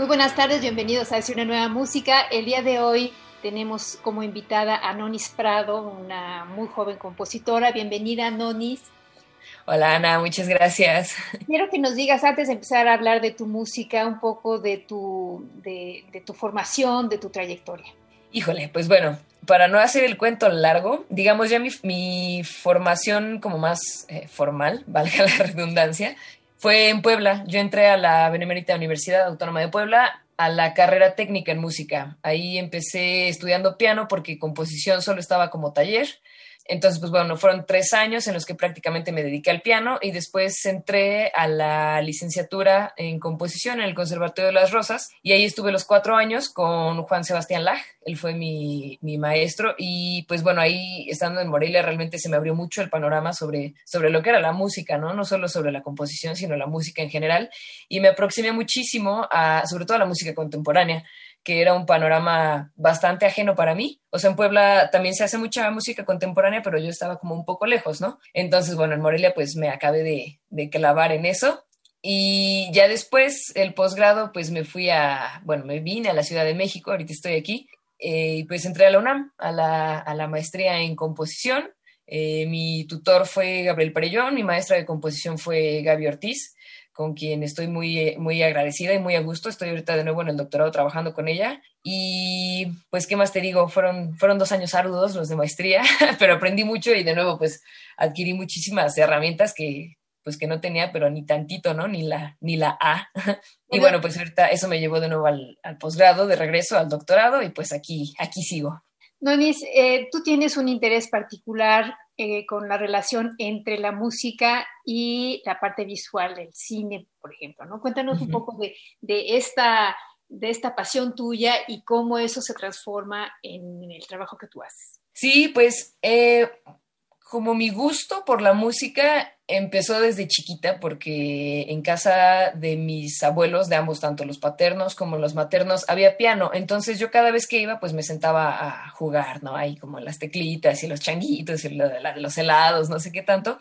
Muy buenas tardes, bienvenidos a Hacia una nueva música. El día de hoy tenemos como invitada a Nonis Prado, una muy joven compositora. Bienvenida, Nonis. Hola Ana, muchas gracias. Quiero que nos digas, antes de empezar a hablar de tu música, un poco de tu, de, tu formación, de tu trayectoria. Híjole, pues bueno, para no hacer el cuento largo, digamos ya mi, formación como más eh, formal, valga la redundancia, fue en Puebla. Yo entré a la Benemérita Universidad Autónoma de Puebla a la carrera técnica en música. Ahí empecé estudiando piano porque composición solo estaba como taller entonces, pues bueno, fueron tres años en los que prácticamente me dediqué al piano y después entré a la licenciatura en composición en el Conservatorio de las Rosas y ahí estuve los cuatro años con Juan Sebastián Laj, él fue mi, mi maestro y pues bueno, ahí estando en Morelia realmente se me abrió mucho el panorama sobre, sobre lo que era la música, ¿no? No solo sobre la composición, sino la música en general. Y me aproximé muchísimo a, sobre todo a la música contemporánea que era un panorama bastante ajeno para mí. O sea, en Puebla también se hace mucha música contemporánea, pero yo estaba como un poco lejos, ¿no? Entonces, bueno, en Morelia pues me acabé de, clavar en eso. Y ya después, el posgrado, pues me fui a, bueno, me vine a la Ciudad de México, ahorita estoy aquí, eh, y pues entré a la UNAM, a la, a la maestría en composición. Eh, mi tutor fue Gabriel Perellón, mi maestra de composición fue Gaby Ortiz con quien estoy muy, muy agradecida y muy a gusto. Estoy ahorita de nuevo en el doctorado trabajando con ella. Y pues, ¿qué más te digo? Fueron, fueron dos años arduos los de maestría, pero aprendí mucho y de nuevo, pues, adquirí muchísimas herramientas que, pues, que no tenía, pero ni tantito, ¿no? Ni la, ni la A. y bueno, pues ahorita eso me llevó de nuevo al, al posgrado, de regreso al doctorado y pues aquí, aquí sigo. Nonis, eh, tú tienes un interés particular eh, con la relación entre la música y la parte visual del cine, por ejemplo, ¿no? Cuéntanos un poco de, esta, de esta pasión tuya y cómo eso se transforma en el trabajo que tú haces. Sí, pues eh, como mi gusto por la música empezó desde chiquita porque en casa de mis abuelos, de ambos, tanto los paternos como los maternos, había piano. Entonces yo cada vez que iba, pues me sentaba a jugar, ¿no? Ahí como las teclitas y los changuitos y lo de, los helados, no sé qué tanto.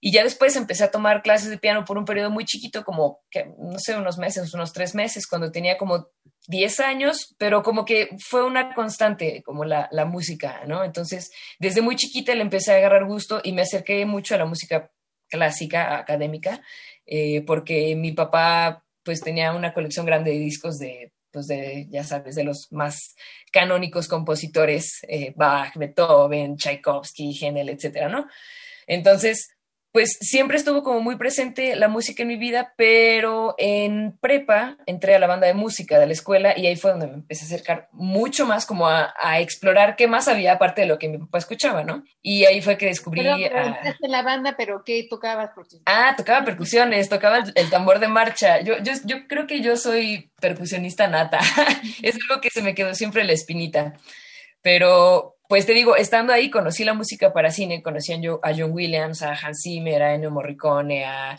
Y ya después empecé a tomar clases de piano por un periodo muy chiquito, como, que, no sé, unos meses, unos tres meses, cuando tenía como 10 años, pero como que fue una constante, como la, la, música, ¿no? Entonces, desde muy chiquita le empecé a agarrar gusto y me acerqué mucho a la música clásica, académica, eh, porque mi papá pues tenía una colección grande de discos de, pues de, ya sabes, de los más canónicos compositores, eh, Bach, Beethoven, Tchaikovsky, Händel, etcétera, ¿no? Entonces, pues siempre estuvo como muy presente la música en mi vida, pero en prepa entré a la banda de música de la escuela y ahí fue donde me empecé a acercar mucho más como a, explorar qué más había aparte de lo que mi papá escuchaba, ¿no? Y ahí fue que descubrí... Pero, en la banda, pero ¿qué tocabas? Ah, tocaba percusiones, tocaba el, tambor de marcha. Yo, yo, yo creo que yo soy percusionista nata. es algo que se me quedó siempre la espinita. Pero, pues te digo, estando ahí conocí la música para cine, conocí a John Williams, a Hans Zimmer, a Ennio Morricone, a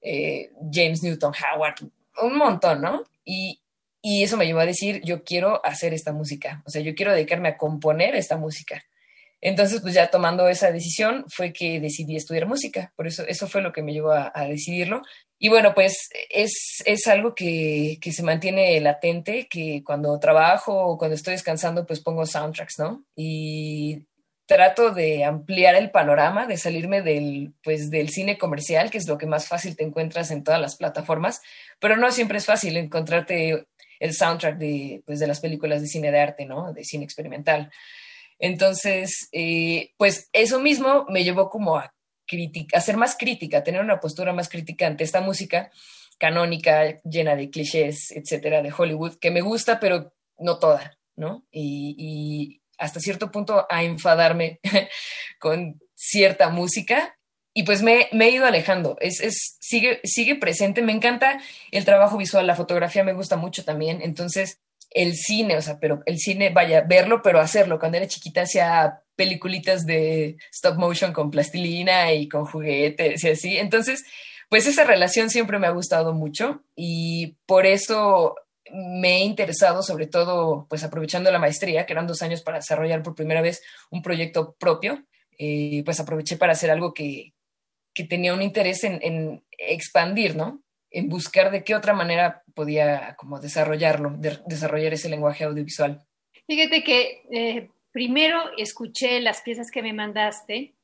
eh, James Newton Howard, un montón, ¿no? Y, y eso me llevó a decir, yo quiero hacer esta música, o sea, yo quiero dedicarme a componer esta música. Entonces, pues ya tomando esa decisión fue que decidí estudiar música, por eso eso fue lo que me llevó a, decidirlo. Y bueno, pues es, es algo que, que, se mantiene latente, que cuando trabajo o cuando estoy descansando, pues pongo soundtracks, ¿no? Y trato de ampliar el panorama, de salirme del, pues, del cine comercial, que es lo que más fácil te encuentras en todas las plataformas, pero no siempre es fácil encontrarte el soundtrack de, pues, de las películas de cine de arte, ¿no? De cine experimental. Entonces, eh, pues eso mismo me llevó como a, a ser más crítica, tener una postura más crítica ante esta música canónica, llena de clichés, etcétera, de Hollywood, que me gusta, pero no toda, ¿no? Y, hasta cierto punto a enfadarme con cierta música. Y pues me, me, he ido alejando, es, es, sigue, sigue presente, me encanta el trabajo visual, la fotografía me gusta mucho también, entonces el cine, o sea, pero el cine, vaya, verlo, pero hacerlo. Cuando era chiquita hacía peliculitas de stop motion con plastilina y con juguetes y así, entonces, pues esa relación siempre me ha gustado mucho y por eso me he interesado, sobre todo, pues aprovechando la maestría, que eran dos años para desarrollar por primera vez un proyecto propio, eh, pues aproveché para hacer algo que, que tenía un interés en, expandir, ¿no? En buscar de qué otra manera podía como desarrollarlo, desarrollar ese lenguaje audiovisual. Fíjate que eh, primero escuché las piezas que me mandaste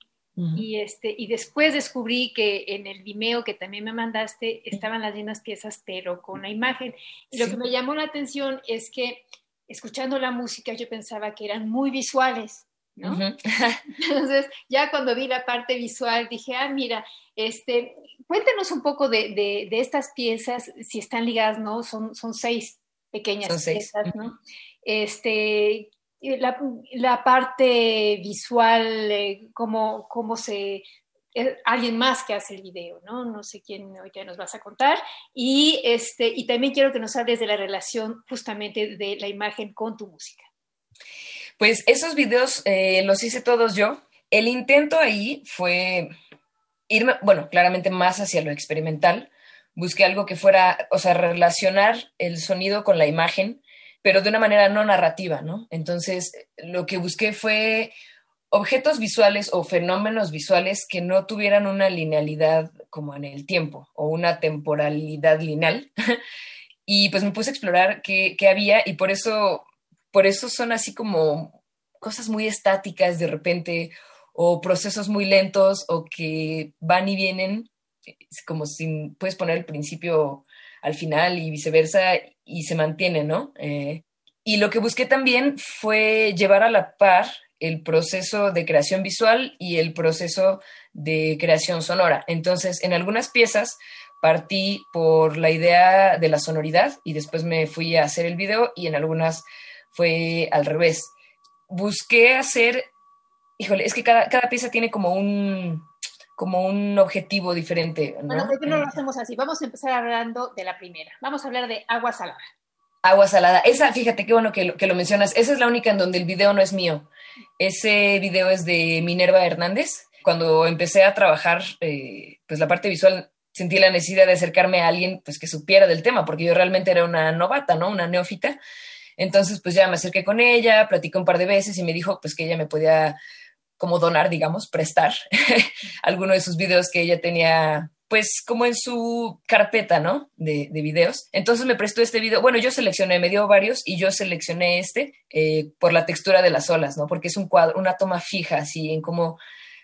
y, este, y después descubrí que en el Vimeo que también me mandaste estaban las mismas piezas, pero con la imagen. Y lo que me llamó la atención es que escuchando la música yo pensaba que eran muy visuales. Entonces, ya cuando vi la parte visual, dije, ah, mira, este, cuéntanos un poco de, estas piezas, si están ligadas, ¿no? Son, son seis pequeñas piezas, ¿no? Este, la, parte visual, eh, cómo, cómo se... Eh, alguien más que hace el video, ¿no? No sé quién ahorita nos vas a contar. Y, este, y también quiero que nos hables de la relación justamente de la imagen con tu música. Pues esos videos eh, los hice todos yo. El intento ahí fue irme, bueno, claramente más hacia lo experimental. Busqué algo que fuera, o sea, relacionar el sonido con la imagen, pero de una manera no narrativa, ¿no? Entonces, lo que busqué fue objetos visuales o fenómenos visuales que no tuvieran una linealidad como en el tiempo o una temporalidad lineal. y pues me puse a explorar qué, qué había y por eso por eso son así como cosas muy estáticas de repente o procesos muy lentos o que van y vienen, como si puedes poner el principio al final y viceversa y se mantiene, ¿no? Eh, y lo que busqué también fue llevar a la par el proceso de creación visual y el proceso de creación sonora. Entonces, en algunas piezas partí por la idea de la sonoridad y después me fui a hacer el video y en algunas fue al revés. Busqué hacer, híjole, es que cada, pieza tiene como un, como un objetivo diferente. ¿no? Bueno, ¿por qué no lo hacemos así? Vamos a empezar hablando de la primera. Vamos a hablar de agua salada. Agua salada. Esa, fíjate qué bueno que lo, que lo mencionas. Esa es la única en donde el video no es mío. Ese video es de Minerva Hernández. Cuando empecé a trabajar, eh, pues la parte visual, sentí la necesidad de acercarme a alguien pues que supiera del tema, porque yo realmente era una novata, ¿no? Una neófita. Entonces, pues ya me acerqué con ella, platicé un par de veces y me dijo pues que ella me podía como donar, digamos, prestar alguno de sus videos que ella tenía pues como en su carpeta, ¿no? De, videos. Entonces me prestó este video. Bueno, yo seleccioné, me dio varios y yo seleccioné este eh, por la textura de las olas, ¿no? Porque es un cuadro, una toma fija, así en cómo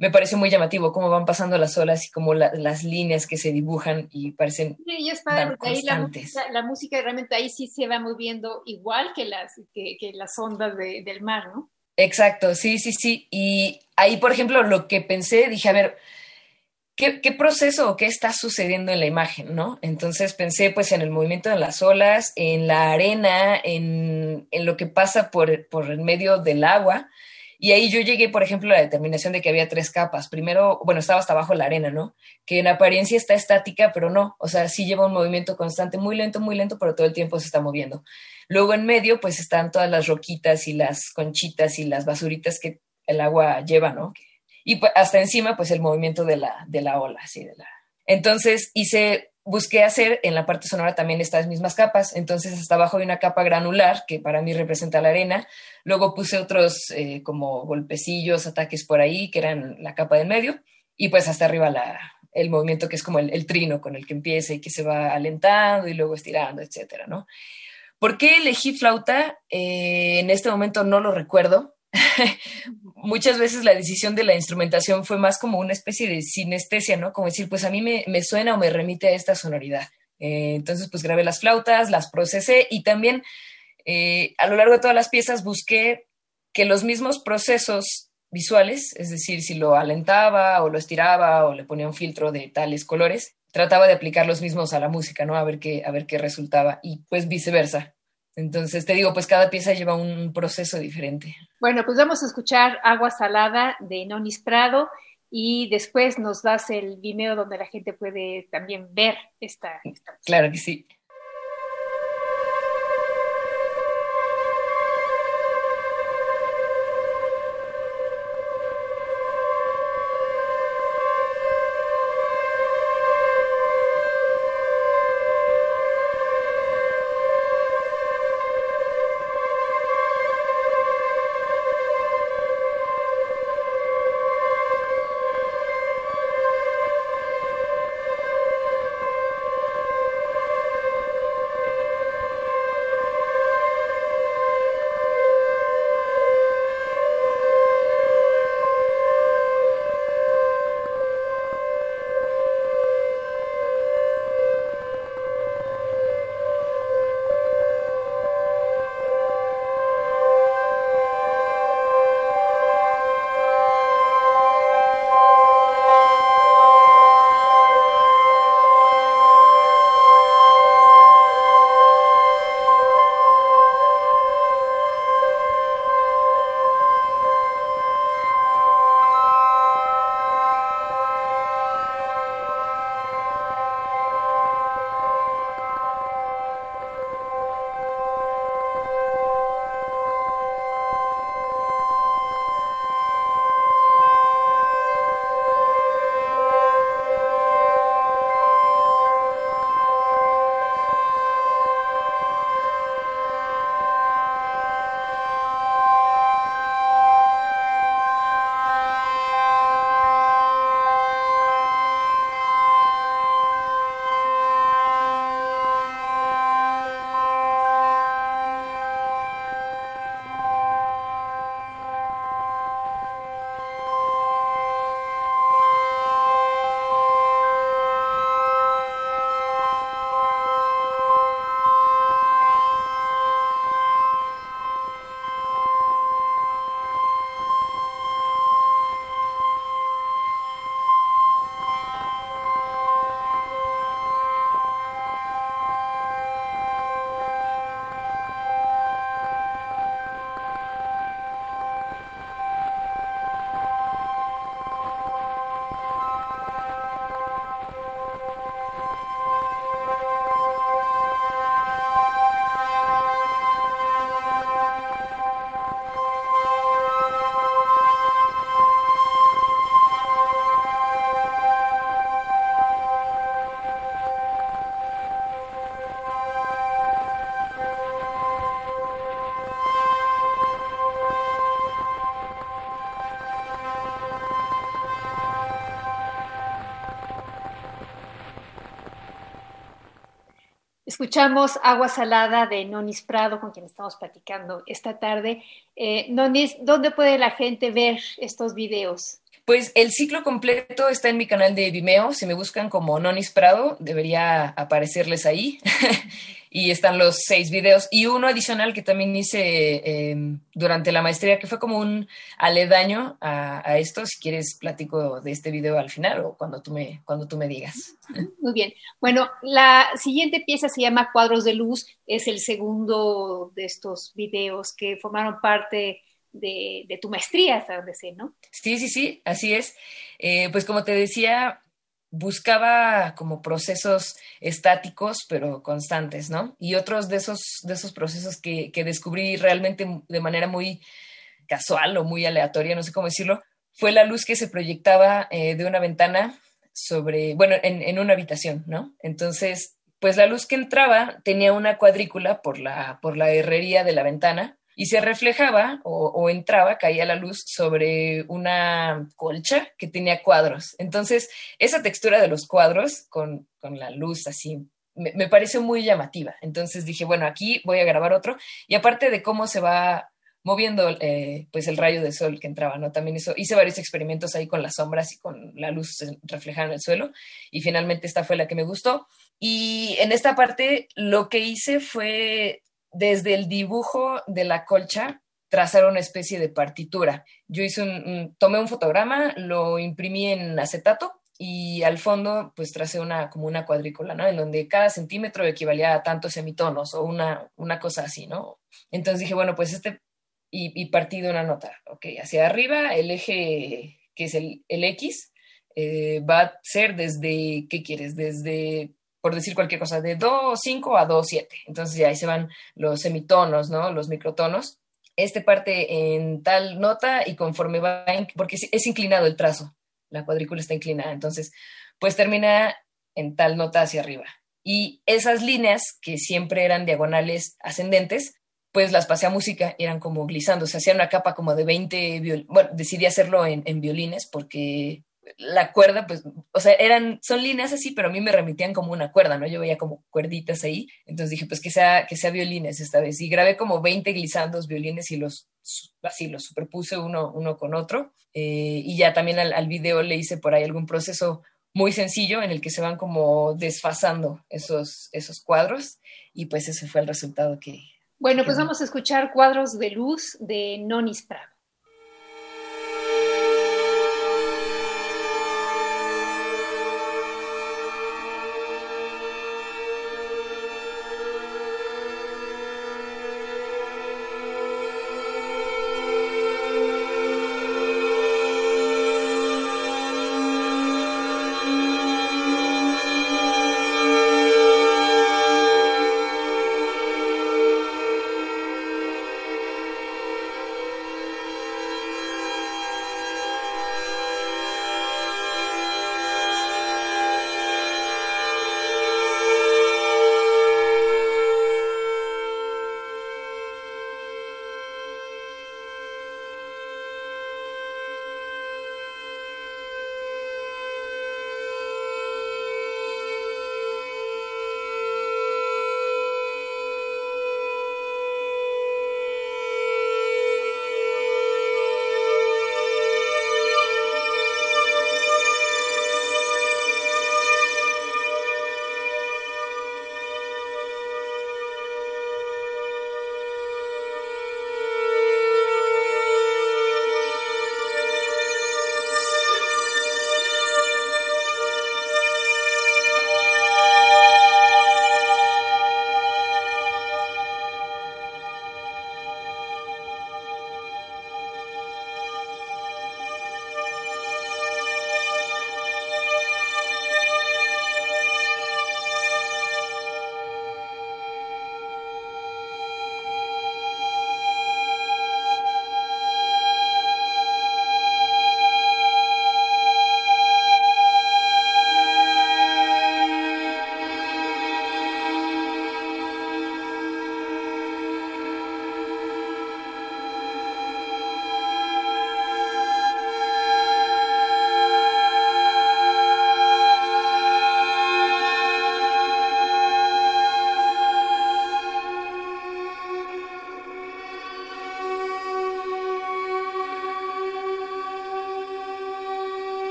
me parece muy llamativo cómo van pasando las olas y cómo las líneas que se dibujan y parecen sí, es padre, ahí la música, la música, realmente ahí sí se va moviendo igual que las, que, las ondas del mar, ¿no? Exacto, sí, sí, sí. Y ahí, por ejemplo, lo que pensé, dije, a ver, ¿qué, qué proceso o qué está sucediendo en la imagen, no? Entonces pensé, pues, en el movimiento de las olas, en la arena, en, en lo que pasa por, por el medio del agua y ahí yo llegué, por ejemplo, a la determinación de que había tres capas. Primero, bueno, estaba hasta abajo la arena, ¿no? Que en apariencia está estática, pero no. O sea, sí lleva un movimiento constante, muy lento, muy lento, pero todo el tiempo se está moviendo. Luego en medio, pues están todas las roquitas y las conchitas y las basuritas que el agua lleva, ¿no? Y pues, hasta encima, pues el movimiento de la, de la ola, así de la. Entonces hice busqué hacer en la parte sonora también estas mismas capas. Entonces, hasta abajo hay una capa granular que para mí representa la arena. Luego puse otros eh, como golpecillos, ataques por ahí, que eran la capa del medio. Y pues hasta arriba la, el movimiento que es como el, trino con el que empieza y que se va alentando y luego estirando, etcétera, ¿no? ¿Por qué elegí flauta? Eh, en este momento no lo recuerdo. muchas veces la decisión de la instrumentación fue más como una especie de sinestesia, ¿no? Como decir, pues a mí me, suena o me remite a esta sonoridad. Eh, entonces, pues grabé las flautas, las procesé y también eh, a lo largo de todas las piezas busqué que los mismos procesos visuales, es decir, si lo alentaba o lo estiraba o le ponía un filtro de tales colores, trataba de aplicar los mismos a la música, ¿no? A ver qué, a ver qué resultaba y pues viceversa. Entonces, te digo, pues cada pieza lleva un proceso diferente. Bueno, pues vamos a escuchar Agua Salada de Nonis Prado y después nos das el Vimeo donde la gente puede también ver esta. esta claro que sí. Escuchamos Agua Salada de Nonis Prado, con quien estamos platicando esta tarde. Eh, Nonis, ¿dónde puede la gente ver estos videos? Pues el ciclo completo está en mi canal de Vimeo. Si me buscan como Nonis Prado, debería aparecerles ahí. y están los seis videos y uno adicional que también hice em, durante la maestría, que fue como un aledaño a, esto. Si quieres, platico de este video al final o cuando tú, me, cuando tú me digas. Muy bien. Bueno, la siguiente pieza se llama Cuadros de Luz. Es el segundo de estos videos que formaron parte de, tu maestría, hasta donde sé, ¿no? Sí, sí, sí, así es. Eh, pues como te decía, buscaba como procesos estáticos pero constantes, ¿no? Y otros de esos, de esos procesos que, descubrí realmente de manera muy casual o muy aleatoria, no sé cómo decirlo, fue la luz que se proyectaba eh, de una ventana sobre, bueno, en, una habitación, ¿no? Entonces, pues la luz que entraba tenía una cuadrícula por la, por la herrería de la ventana y se reflejaba o, entraba, caía la luz sobre una colcha que tenía cuadros. Entonces, esa textura de los cuadros con, la luz así me, me, pareció muy llamativa. Entonces dije, bueno, aquí voy a grabar otro. Y aparte de cómo se va moviendo eh, pues el rayo de sol que entraba, ¿no? También eso, hice varios experimentos ahí con las sombras y con la luz reflejada en el suelo y finalmente esta fue la que me gustó. Y en esta parte lo que hice fue desde el dibujo de la colcha trazar una especie de partitura. Yo hice un, tomé un fotograma, lo imprimí en acetato y al fondo pues tracé una como una cuadrícula, ¿no? En donde cada centímetro equivalía a tantos semitonos o una, una cosa así, ¿no? Entonces dije, bueno, pues este, y, y partí de una nota, ok, hacia arriba el eje que es el, el X, eh, va a ser desde, ¿qué quieres? Desde, por decir cualquier cosa, de Do 5 a Do 7. Entonces ya ahí se van los semitonos, ¿no? Los microtonos. Este parte en tal nota y conforme va, porque es inclinado el trazo, la cuadrícula está inclinada, entonces, pues termina en tal nota hacia arriba. Y esas líneas, que siempre eran diagonales ascendentes, pues las pasé a música, eran como glissando, se hacía una capa como de 20 violines, bueno, decidí hacerlo en, violines porque la cuerda, pues, o sea, eran, son líneas así, pero a mí me remitían como una cuerda, ¿no? Yo veía como cuerditas ahí, entonces dije, pues que sea, que sea violines esta vez, y grabé como 20 glissandos violines y los, así, los superpuse uno, uno con otro, eh, y ya también al, al video le hice por ahí algún proceso muy sencillo en el que se van como desfasando esos, esos cuadros, y pues ese fue el resultado que, bueno, pues vamos a escuchar Cuadros de Luz de Nonis Prado.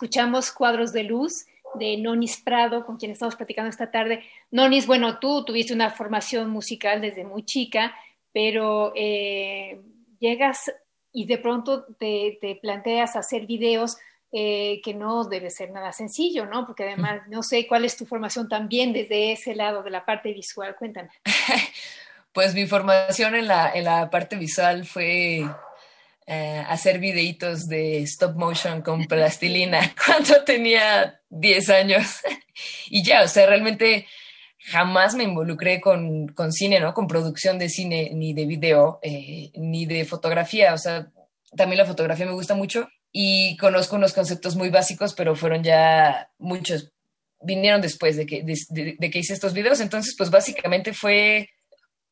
Escuchamos Cuadros de Luz de Nonis Prado, con quien estamos platicando esta tarde. Nonis, bueno, tú tuviste una formación musical desde muy chica, pero eh, llegas y de pronto te, te planteas hacer videos eh, que no debe ser nada sencillo, ¿no? Porque además no sé cuál es tu formación también desde ese lado de la parte visual. Cuéntame. Pues mi formación en la, en la parte visual fue eh, hacer videitos de stop motion con plastilina cuando tenía 10 años. y ya, o sea, realmente jamás me involucré con, con cine, ¿no? Con producción de cine, ni de video, eh, ni de fotografía. O sea, también la fotografía me gusta mucho y conozco unos conceptos muy básicos, pero fueron ya muchos, vinieron después de que, de, de que hice estos videos. Entonces, pues básicamente fue,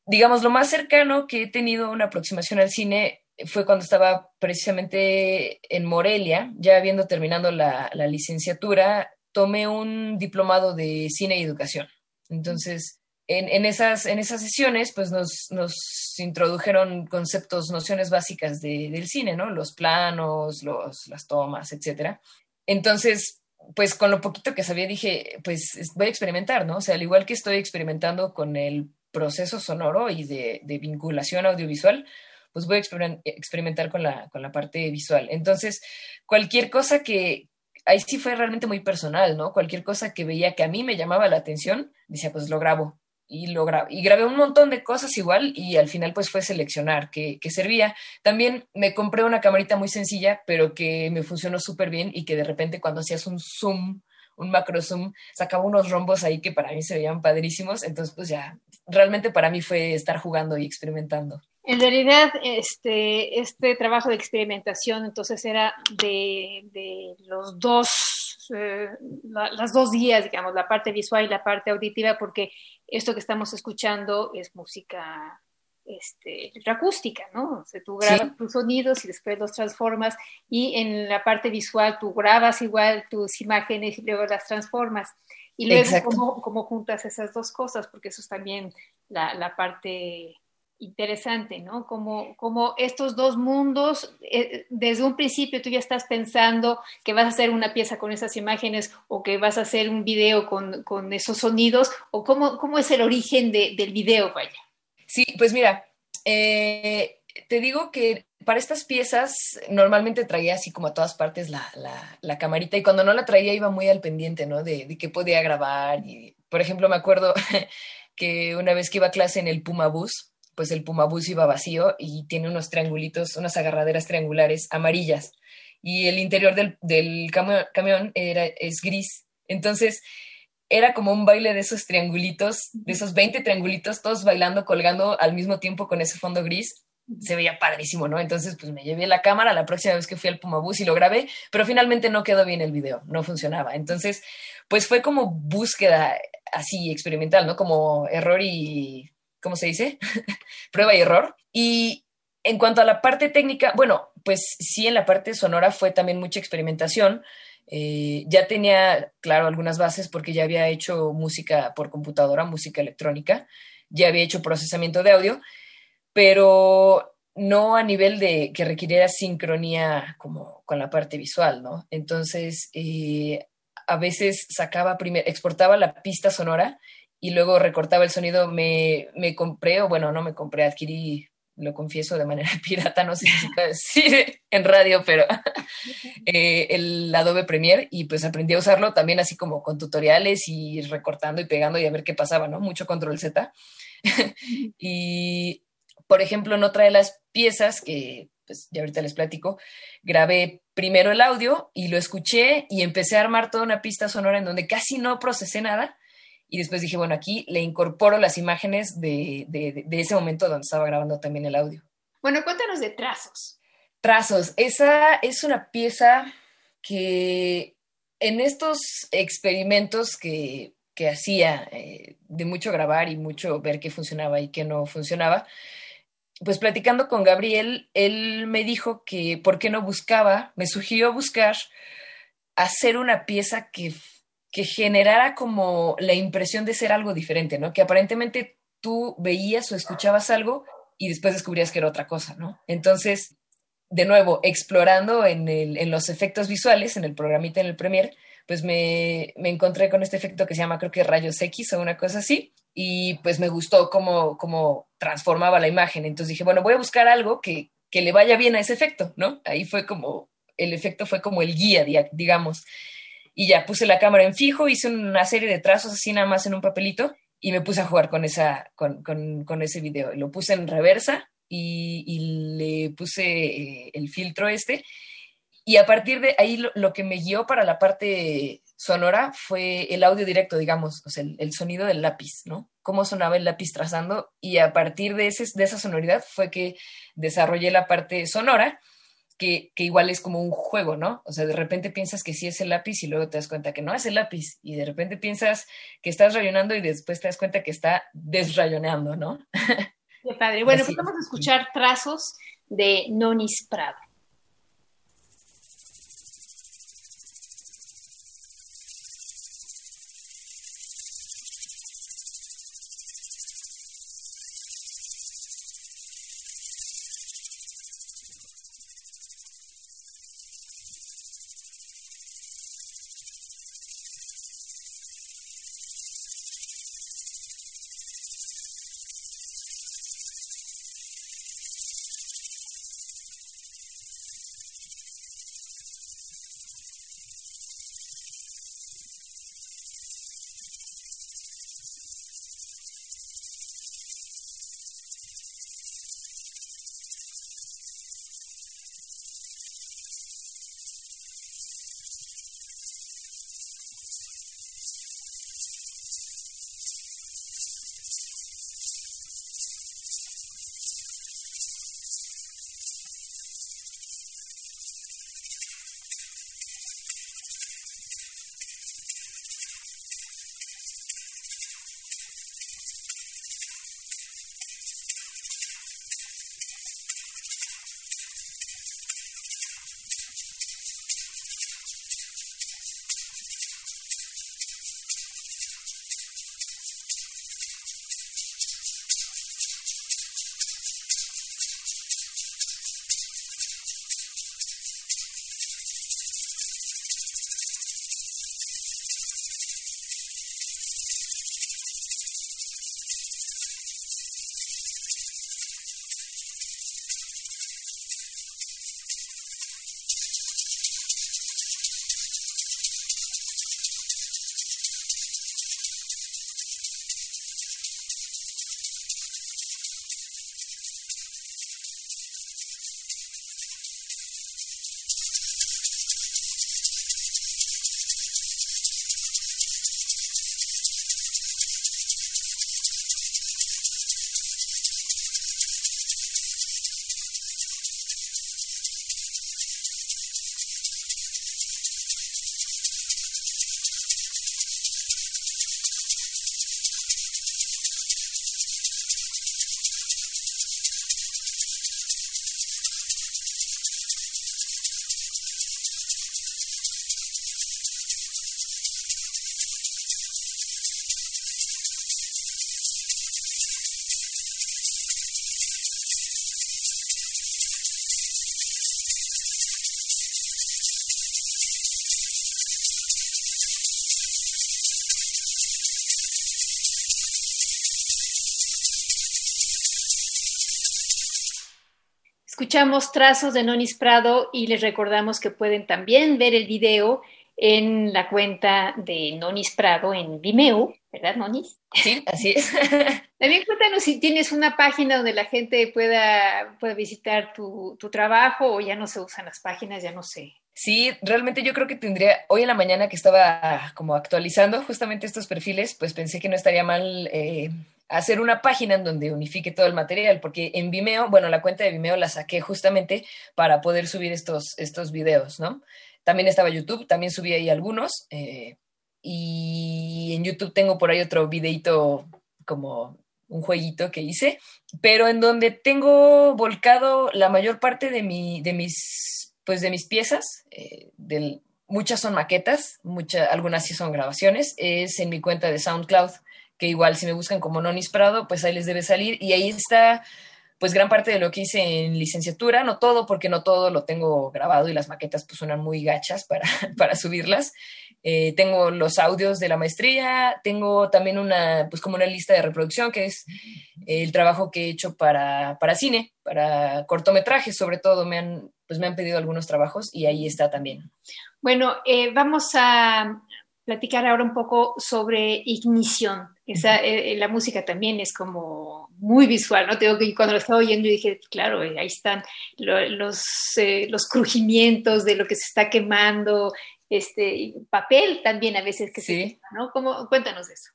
digamos, lo más cercano que he tenido una aproximación al cine fue cuando estaba precisamente en Morelia, ya habiendo terminado la, licenciatura, tomé un diplomado de cine y educación. Entonces, en, esas, en esas sesiones, pues nos, nos introdujeron conceptos, nociones básicas de, del cine, ¿no? Los planos, los, las tomas, etcétera. Entonces, pues con lo poquito que sabía dije, pues voy a experimentar, ¿no? O sea, al igual que estoy experimentando con el proceso sonoro y de, vinculación audiovisual, pues voy a experimentar con la, con la parte visual. Entonces, cualquier cosa que, ahí sí fue realmente muy personal, ¿no? Cualquier cosa que veía que a mí me llamaba la atención, decía, pues lo grabo. Y, lo y grabé un montón de cosas igual y al final pues fue seleccionar qué, servía. También me compré una camarita muy sencilla, pero que me funcionó súper bien y que de repente cuando hacías un zoom un macro zoom, sacaba unos rombos ahí que para mí se veían padrísimos, entonces pues ya, realmente para mí fue estar jugando y experimentando. En realidad, este, este trabajo de experimentación entonces era de, de los dos, eh, las dos días, digamos, la parte visual y la parte auditiva, porque esto que estamos escuchando es música este, acústica, ¿no? O sea, tú grabas tus sonidos y después los transformas y en la parte visual tú grabas igual tus imágenes y luego las transformas. Y luego cómo, juntas esas dos cosas, porque eso es también la, la parte interesante, ¿no? Como, como estos dos mundos, eh, desde un principio tú ya estás pensando que vas a hacer una pieza con esas imágenes o que vas a hacer un video con, con esos sonidos, o cómo, cómo es el origen de, del video, vaya. Sí, pues mira, eh, te digo que para estas piezas normalmente traía así como a todas partes la, la, camarita y cuando no la traía iba muy al pendiente, ¿no? De, de qué podía grabar. Y, por ejemplo, me acuerdo que una vez que iba a clase en el Puma Bus, pues el Puma Bus iba vacío y tiene unos triangulitos, unas agarraderas triangulares amarillas y el interior del, del camión era, es gris. Entonces, era como un baile de esos triangulitos, de esos 20 triangulitos, todos bailando, colgando al mismo tiempo con ese fondo gris. Se veía padrísimo, ¿no? Entonces, pues me llevé la cámara la próxima vez que fui al Pumabús y lo grabé, pero finalmente no quedó bien el video, no funcionaba. Entonces, pues fue como búsqueda así experimental, ¿no? Como error y, ¿cómo se dice? Prueba y error. Y en cuanto a la parte técnica, bueno, pues sí, en la parte sonora fue también mucha experimentación. Eh, ya tenía, claro, algunas bases porque ya había hecho música por computadora, música electrónica, ya había hecho procesamiento de audio, pero no a nivel de que requiriera sincronía como con la parte visual, ¿no? Entonces, eh, a veces sacaba primero, exportaba la pista sonora y luego recortaba el sonido. Me, me compré, o bueno, no me compré, adquirí lo confieso de manera pirata, no sé si decir en radio, pero eh, el Adobe Premiere y pues aprendí a usarlo también así como con tutoriales y recortando y pegando y a ver qué pasaba, ¿no? Mucho control Z. y, por ejemplo, en otra de las piezas que pues ya ahorita les platico, grabé primero el audio y lo escuché y empecé a armar toda una pista sonora en donde casi no procesé nada y después dije, bueno, aquí le incorporo las imágenes de, ese momento donde estaba grabando también el audio. Bueno, cuéntanos de trazos. Trazos, esa es una pieza que en estos experimentos que, hacía eh, de mucho grabar y mucho ver qué funcionaba y qué no funcionaba, pues platicando con Gabriel, él me dijo que por qué no buscaba, me sugirió buscar hacer una pieza que que generara como la impresión de ser algo diferente, ¿no? Que aparentemente tú veías o escuchabas algo y después descubrías que era otra cosa, ¿no? Entonces, de nuevo, explorando en, en los efectos visuales, en el programita, en el Premiere, pues me, me, encontré con este efecto que se llama, creo que rayos X o una cosa así, y pues me gustó cómo, cómo transformaba la imagen. Entonces dije, bueno, voy a buscar algo que, que le vaya bien a ese efecto, ¿no? Ahí fue como, el efecto fue como el guía, digamos y ya puse la cámara en fijo, hice una serie de trazos así nada más en un papelito y me puse a jugar con, esa, con, con, ese video. Lo puse en reversa y, le puse eh, el filtro este. Y a partir de ahí lo, que me guió para la parte sonora fue el audio directo, digamos, o sea, el, sonido del lápiz, ¿no? Cómo sonaba el lápiz trazando. Y a partir de, ese, de esa sonoridad fue que desarrollé la parte sonora que, igual es como un juego, ¿no? O sea, de repente piensas que sí es el lápiz y luego te das cuenta que no es el lápiz y de repente piensas que estás rayonando y después te das cuenta que está desrayoneando, ¿no? Qué padre. Bueno, pues vamos a escuchar trazos de Nonis Prado. Escuchamos trazos de Nonis Prado y les recordamos que pueden también ver el video en la cuenta de Nonis Prado en Vimeo, ¿verdad, Nonis? Sí, así es. También cuéntanos si tienes una página donde la gente pueda, pueda visitar tu, tu trabajo o ya no se usan las páginas, ya no sé. Sí, realmente yo creo que tendría, hoy en la mañana que estaba como actualizando justamente estos perfiles, pues pensé que no estaría mal eh, hacer una página en donde unifique todo el material, porque en Vimeo, bueno, la cuenta de Vimeo la saqué justamente para poder subir estos, estos videos, ¿no? También estaba YouTube, también subí ahí algunos, eh, y en YouTube tengo por ahí otro videito como un jueguito que hice, pero en donde tengo volcado la mayor parte de, mi, de mis pues de mis piezas, eh, muchas son maquetas, muchas, algunas sí son grabaciones, es en mi cuenta de SoundCloud, que igual si me buscan como Nonis Prado, pues ahí les debe salir y ahí está pues gran parte de lo que hice en licenciatura, no todo, porque no todo lo tengo grabado y las maquetas pues suenan muy gachas para, para subirlas. Eh, tengo los audios de la maestría, tengo también una, pues como una lista de reproducción, que es el trabajo que he hecho para, para cine, para cortometrajes, sobre todo me han, pues me han pedido algunos trabajos y ahí está también. Bueno, eh, vamos a platicar ahora un poco sobre ignición. Esa, eh, la música también es como muy visual, ¿no? Tengo que cuando lo estaba oyendo dije, claro, ahí están los, los crujimientos de lo que se está quemando, este papel también a veces que sí. se ¿no? ¿Cómo, cuéntanos de eso.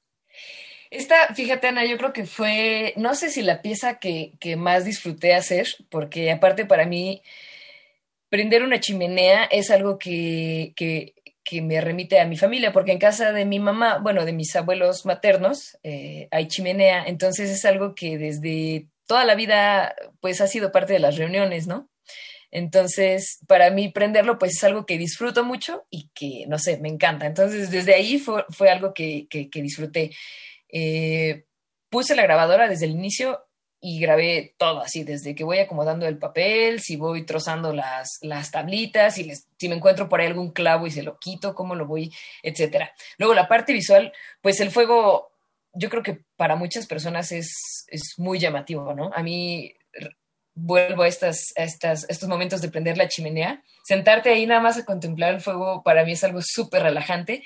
Esta, fíjate Ana, yo creo que fue, no sé si la pieza que, que más disfruté hacer, porque aparte para mí prender una chimenea es algo que, que, que, me remite a mi familia, porque en casa de mi mamá, bueno, de mis abuelos maternos, eh, hay chimenea, entonces es algo que desde toda la vida pues ha sido parte de las reuniones, ¿no? Entonces, para mí prenderlo, pues es algo que disfruto mucho y que, no sé, me encanta. Entonces, desde ahí fue, fue algo que, que, disfruté. Eh, puse la grabadora desde el inicio y grabé todo así, desde que voy acomodando el papel, si voy trozando las, las tablitas, si, si me encuentro por ahí algún clavo y se lo quito, cómo lo voy, etcétera. Luego, la parte visual, pues el fuego, yo creo que para muchas personas es, es muy llamativo, ¿no? A mí vuelvo a, estas, estas, estos momentos de prender la chimenea. Sentarte ahí nada más a contemplar el fuego para mí es algo súper relajante.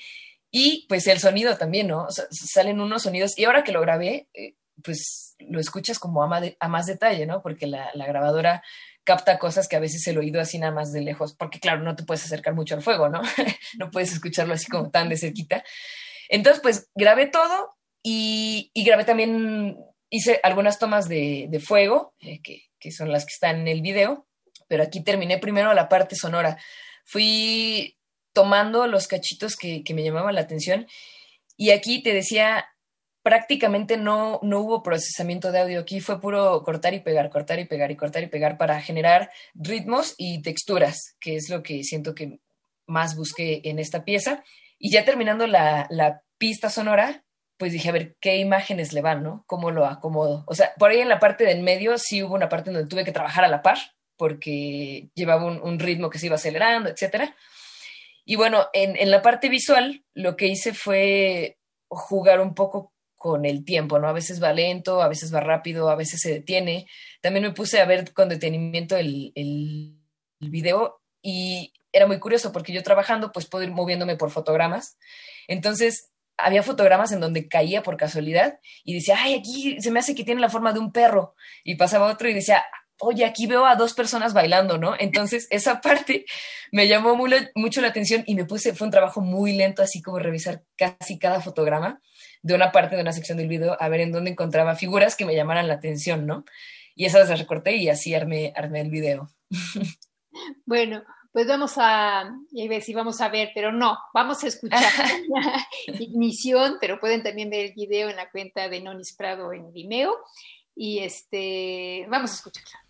Y pues el sonido también, ¿no? salen unos sonidos. Y ahora que lo grabé, eh, pues lo escuchas como a, más detalle, ¿no? Porque la, grabadora capta cosas que a veces el oído así nada más de lejos, porque claro, no te puedes acercar mucho al fuego, ¿no? no puedes escucharlo así como tan de cerquita. Entonces, pues grabé todo y, y grabé también, hice algunas tomas de, de fuego, eh, que que son las que están en el video, pero aquí terminé primero la parte sonora. Fui tomando los cachitos que, me llamaban la atención y aquí te decía, prácticamente no, no hubo procesamiento de audio, aquí fue puro cortar y pegar, cortar y pegar y cortar y pegar para generar ritmos y texturas, que es lo que siento que más busqué en esta pieza. Y ya terminando la, la pista sonora, pues dije, a ver, ¿qué imágenes le van, no? ¿Cómo lo acomodo? O sea, por ahí en la parte del medio sí hubo una parte donde tuve que trabajar a la par, porque llevaba un, ritmo que se iba acelerando, etcétera. Y bueno, en, en, la parte visual, lo que hice fue jugar un poco con el tiempo, ¿no? A veces va lento, a veces va rápido, a veces se detiene. También me puse a ver con detenimiento el, el, video y era muy curioso porque yo trabajando, pues puedo ir moviéndome por fotogramas. Entonces, había fotogramas en donde caía por casualidad y decía, ay, aquí se me hace que tiene la forma de un perro. Y pasaba otro y decía, oye, aquí veo a dos personas bailando, ¿no? Entonces, esa parte me llamó mucho la atención y me puse, fue un trabajo muy lento, así como revisar casi cada fotograma de una parte de una sección del video, a ver en dónde encontraba figuras que me llamaran la atención, ¿no? Y esas las recorté y así armé, armé el video. Bueno, pues vamos a, y ver si vamos a ver, pero no, vamos a escuchar Ignición, pero pueden también ver el video en la cuenta de Nonis Prado en Vimeo. Y este, vamos a escucharla.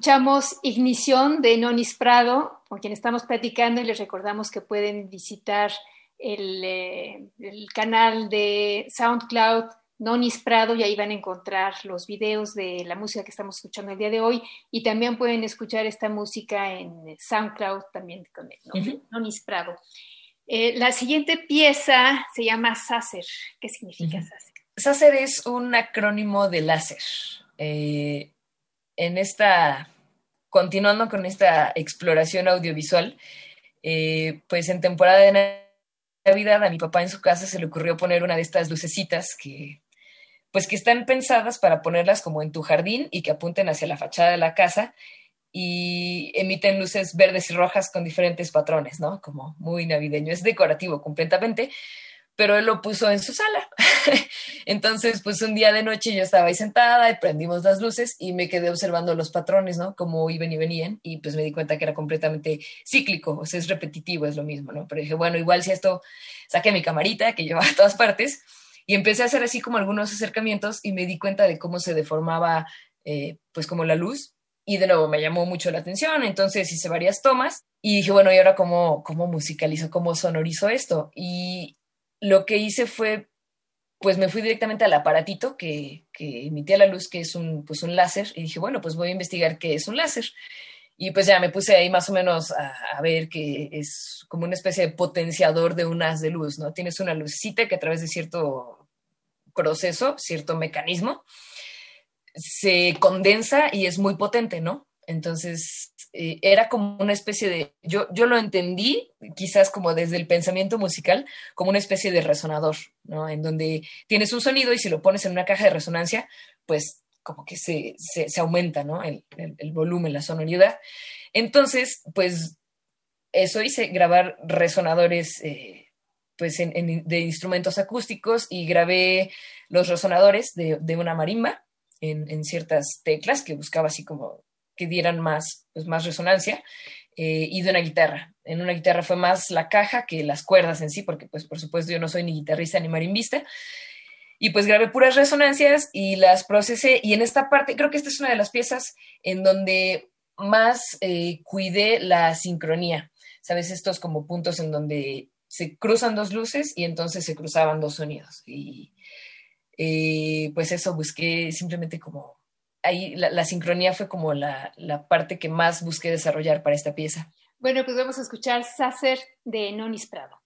Escuchamos Ignición de Nonis Prado, con quien estamos platicando y les recordamos que pueden visitar el, eh, el canal de SoundCloud Nonis Prado y ahí van a encontrar los videos de la música que estamos escuchando el día de hoy y también pueden escuchar esta música en SoundCloud también con el Nonis Prado. Eh, la siguiente pieza se llama SACER. ¿Qué significa SACER? SACER es un acrónimo de láser. Eh, en esta, continuando con esta exploración audiovisual, eh, pues en temporada de Navidad a mi papá en su casa se le ocurrió poner una de estas lucecitas que pues que están pensadas para ponerlas como en tu jardín y que apunten hacia la fachada de la casa y emiten luces verdes y rojas con diferentes patrones, ¿no? Como muy navideño, es decorativo completamente, pero él lo puso en su sala. Entonces, pues un día de noche yo estaba ahí sentada y prendimos las luces y me quedé observando los patrones, ¿no? Como iban y venían y pues me di cuenta que era completamente cíclico, o sea, es repetitivo, es lo mismo, ¿no? Pero dije, bueno, igual si esto, saqué mi camarita que llevaba a todas partes y empecé a hacer así como algunos acercamientos y me di cuenta de cómo se deformaba, eh, pues como la luz. Y de nuevo me llamó mucho la atención, entonces hice varias tomas y dije, bueno, ¿y ahora cómo, cómo musicalizo, cómo sonorizo esto? Y lo que hice fue, pues me fui directamente al aparatito que, que emitía la luz, que es un, pues un láser, y dije, bueno, pues voy a investigar qué es un láser. Y pues ya me puse ahí más o menos a, a, ver que es como una especie de potenciador de un haz de luz, ¿no? Tienes una lucecita que a través de cierto proceso, cierto mecanismo, se condensa y es muy potente, ¿no? Entonces, eh, era como una especie de, yo, yo lo entendí quizás como desde el pensamiento musical, como una especie de resonador, ¿no? En donde tienes un sonido y si lo pones en una caja de resonancia, pues como que se, se, aumenta, ¿no? El, el, volumen, la sonoridad. Entonces, pues eso hice, grabar resonadores. Eh, pues de instrumentos acústicos y grabé los resonadores de, de una marimba en, en, ciertas teclas que buscaba así como que dieran más, pues más resonancia eh, y de una guitarra. En una guitarra fue más la caja que las cuerdas en sí, porque pues por supuesto yo no soy ni guitarrista ni marimbista. Y pues grabé puras resonancias y las procesé. Y en esta parte, creo que esta es una de las piezas en donde más eh, cuidé la sincronía. ¿Sabes? Estos como puntos en donde se cruzan dos luces y entonces se cruzaban dos sonidos. Y eh, pues eso busqué simplemente como ahí la, sincronía fue como la, la, parte que más busqué desarrollar para esta pieza. Bueno, pues vamos a escuchar Sacer de Nonis Prado.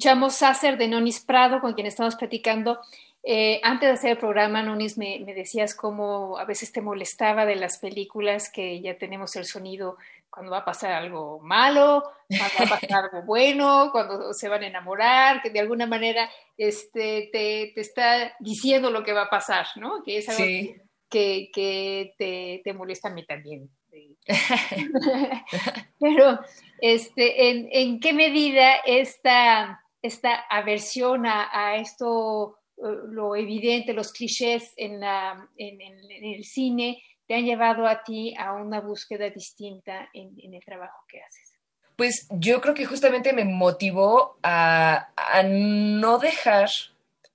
Escuchamos Sacer de Nonis Prado, con quien estamos platicando. Eh, antes de hacer el programa, Nonis, me, decías cómo a veces te molestaba de las películas que ya tenemos el sonido cuando va a pasar algo malo, cuando va a pasar algo bueno, cuando se van a enamorar, que de alguna manera este, te, te está diciendo lo que va a pasar, ¿no? Que es algo que, que te, te molesta a mí también. Pero, este, ¿en, ¿en, qué medida esta, esta aversión a, esto, eh, lo evidente, los clichés en, la, en, el cine, te han llevado a ti a una búsqueda distinta en, el trabajo que haces? Pues yo creo que justamente me motivó a, no dejar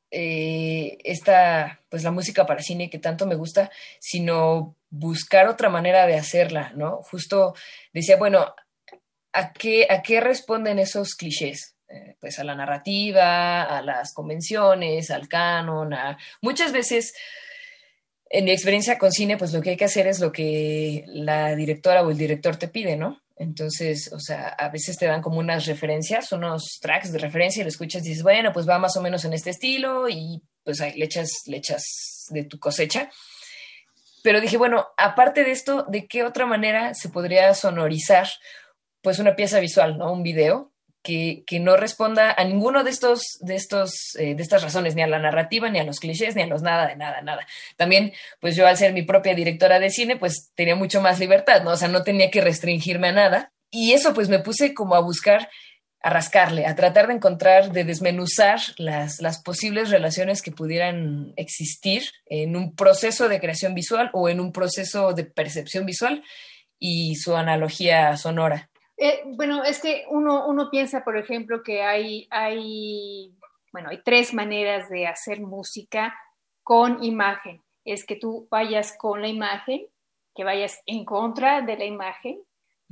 eh, esta, pues la música para cine que tanto me gusta, sino buscar otra manera de hacerla, ¿no? Justo decía, bueno, ¿a qué, a qué responden esos clichés? Eh, pues a la narrativa, a las convenciones, al canon, muchas veces en mi experiencia con cine, pues lo que hay que hacer es lo que la directora o el director te pide, ¿no? Entonces, o sea, a veces te dan como unas referencias, unos tracks de referencia y lo escuchas y dices, bueno, pues va más o menos en este estilo y pues ahí le echas, le echas de tu cosecha. Pero dije, bueno, aparte de esto, ¿de qué otra manera se podría sonorizar pues una pieza visual, ¿no? Un video que, no responda a ninguno de estos, de estos, eh, de estas razones, ni a la narrativa, ni a los clichés, ni a los nada, de nada, nada. También, pues yo al ser mi propia directora de cine, pues tenía mucho más libertad, ¿no? O sea, no tenía que restringirme a nada. Y eso, pues me puse como a buscar a rascarle, a tratar de encontrar, de desmenuzar las, las posibles relaciones que pudieran existir en un proceso de creación visual o en un proceso de percepción visual y su analogía sonora. Eh, bueno, es que uno, uno piensa, por ejemplo, que hay, hay, bueno, hay tres maneras de hacer música con imagen. Es que tú vayas con la imagen, que vayas en contra de la imagen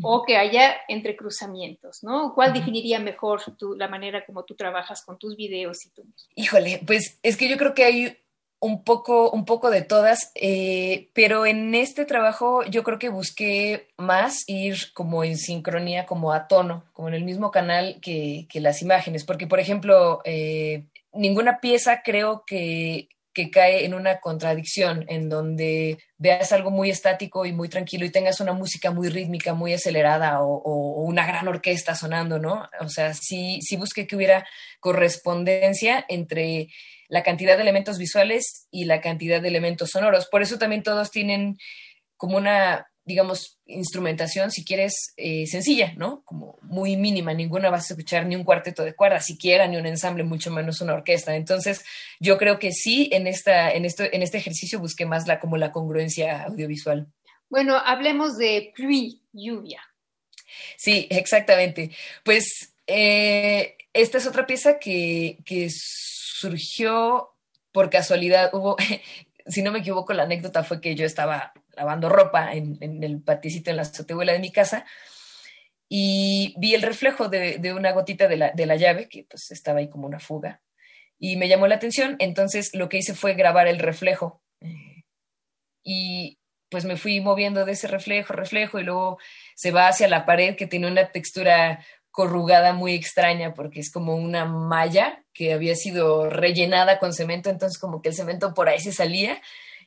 o que haya entrecruzamientos, ¿no? ¿Cuál definiría mejor la manera como tú trabajas con tus videos y tu Híjole, pues es que yo creo que hay un poco, un poco de todas, eh, pero en este trabajo yo creo que busqué más ir como en sincronía, como a tono, como en el mismo canal que, las imágenes, porque por ejemplo, eh, ninguna pieza creo que que cae en una contradicción, en donde veas algo muy estático y muy tranquilo y tengas una música muy rítmica, muy acelerada o, una gran orquesta sonando, ¿no? O sea, sí, sí busqué que hubiera correspondencia entre la cantidad de elementos visuales y la cantidad de elementos sonoros. Por eso también todos tienen como una digamos, instrumentación, si quieres, eh, sencilla, ¿no? Como muy mínima, ninguna vas a escuchar ni un cuarteto de cuerdas siquiera, ni un ensamble, mucho menos una orquesta. Entonces, yo creo que sí, en, esta, en, esto, en este ejercicio busqué más la, como la congruencia audiovisual. Bueno, hablemos de pluie, lluvia. Sí, exactamente. Pues eh, esta es otra pieza que, que surgió por casualidad. Hubo, si no me equivoco, la anécdota fue que yo estaba lavando ropa en, el paticito en la azotehuela de mi casa y vi el reflejo de, una gotita de la, llave, que pues estaba ahí como una fuga, y me llamó la atención, entonces lo que hice fue grabar el reflejo. Eh, y pues me fui moviendo de ese reflejo, reflejo, y luego se va hacia la pared que tiene una textura corrugada muy extraña porque es como una malla que había sido rellenada con cemento, entonces como que el cemento por ahí se salía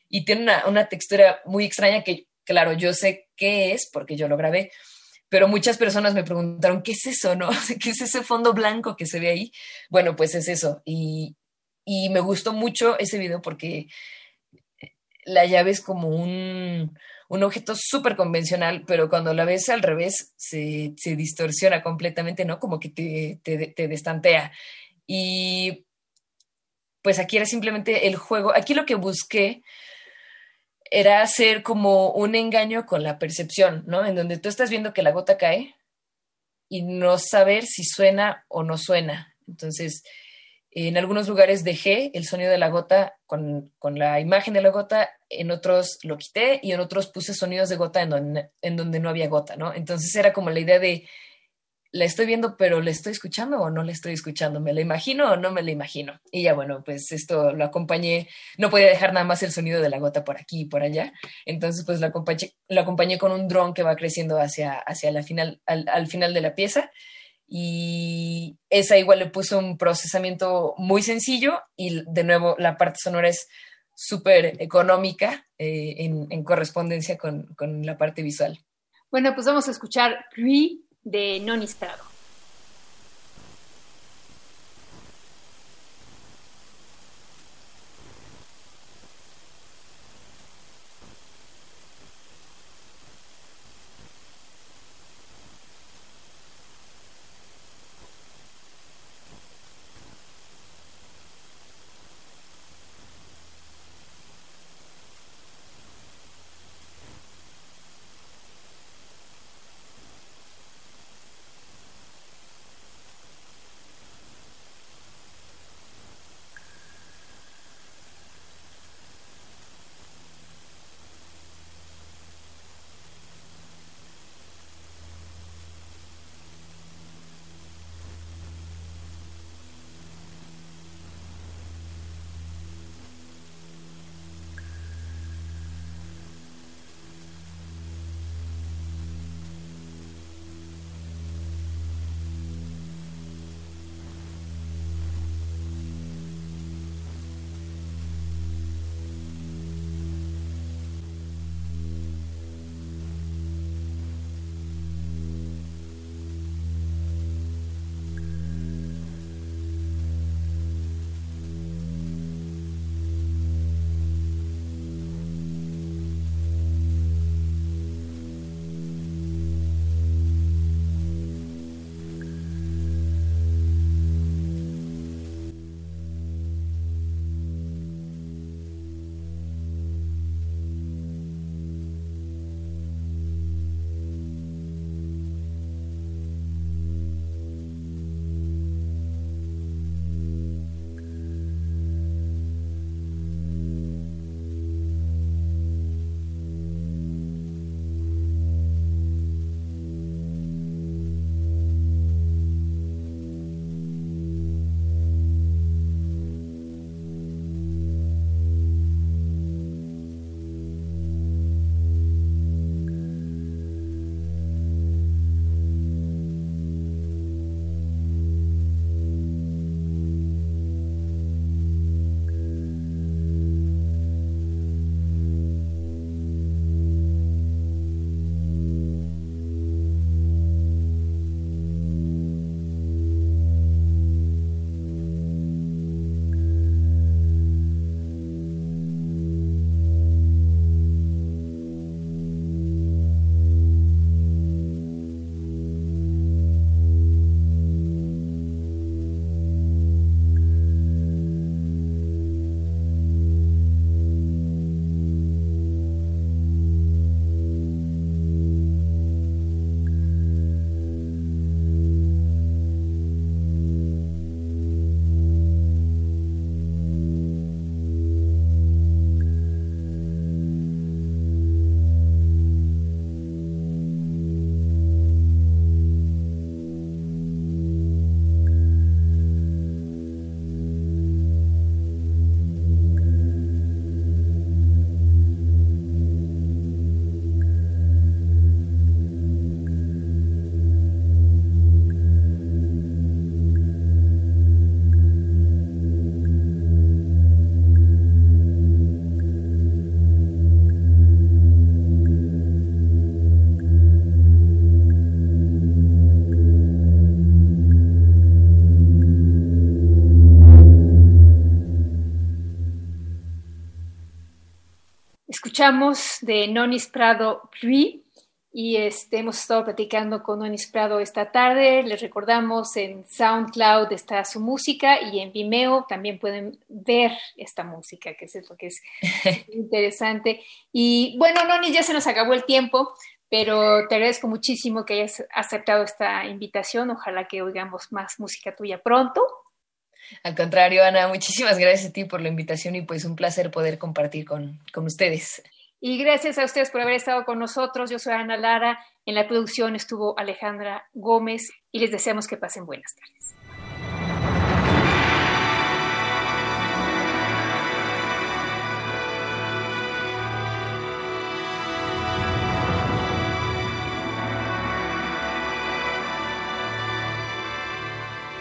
y tiene una, textura muy extraña que, claro, yo sé qué es porque yo lo grabé, pero muchas personas me preguntaron, ¿qué es eso, no? ¿Qué es ese fondo blanco que se ve ahí? Bueno, pues es eso. Y, me gustó mucho ese video porque la llave es como un, objeto súper convencional, pero cuando la ves al revés se, distorsiona completamente, ¿no? Como que te, te, te destantea. Y pues aquí era simplemente el juego. Aquí lo que busqué era hacer como un engaño con la percepción, ¿no? En donde tú estás viendo que la gota cae y no saber si suena o no suena. Entonces, en algunos lugares dejé el sonido de la gota con, la imagen de la gota, en otros lo quité y en otros puse sonidos de gota en en donde no había gota, ¿no? Entonces era como la idea de la estoy viendo, pero ¿le estoy escuchando o no le estoy escuchando? ¿Me la imagino o no me la imagino? Y ya bueno, pues esto lo acompañé, no podía dejar nada más el sonido de la gota por aquí y por allá, entonces pues lo acompañé, lo acompañé con un dron que va creciendo hacia, hacia la final, al, final de la pieza y esa igual le puso un procesamiento muy sencillo y de nuevo la parte sonora es súper económica eh, en, correspondencia con, con, la parte visual. Bueno, pues vamos a escuchar Pluie de Nonis Prado. Escuchamos de Nonis Prado Pluie y este, hemos estado platicando con Nonis Prado esta tarde. Les recordamos en SoundCloud está su música y en Vimeo también pueden ver esta música, que es lo que es interesante. Y bueno, Nonis, ya se nos acabó el tiempo, pero te agradezco muchísimo que hayas aceptado esta invitación. Ojalá que oigamos más música tuya pronto. Al contrario, Ana, muchísimas gracias a ti por la invitación y pues un placer poder compartir con, con ustedes. Y gracias a ustedes por haber estado con nosotros. Yo soy Ana Lara. En la producción estuvo Alejandra Gómez y les deseamos que pasen buenas tardes.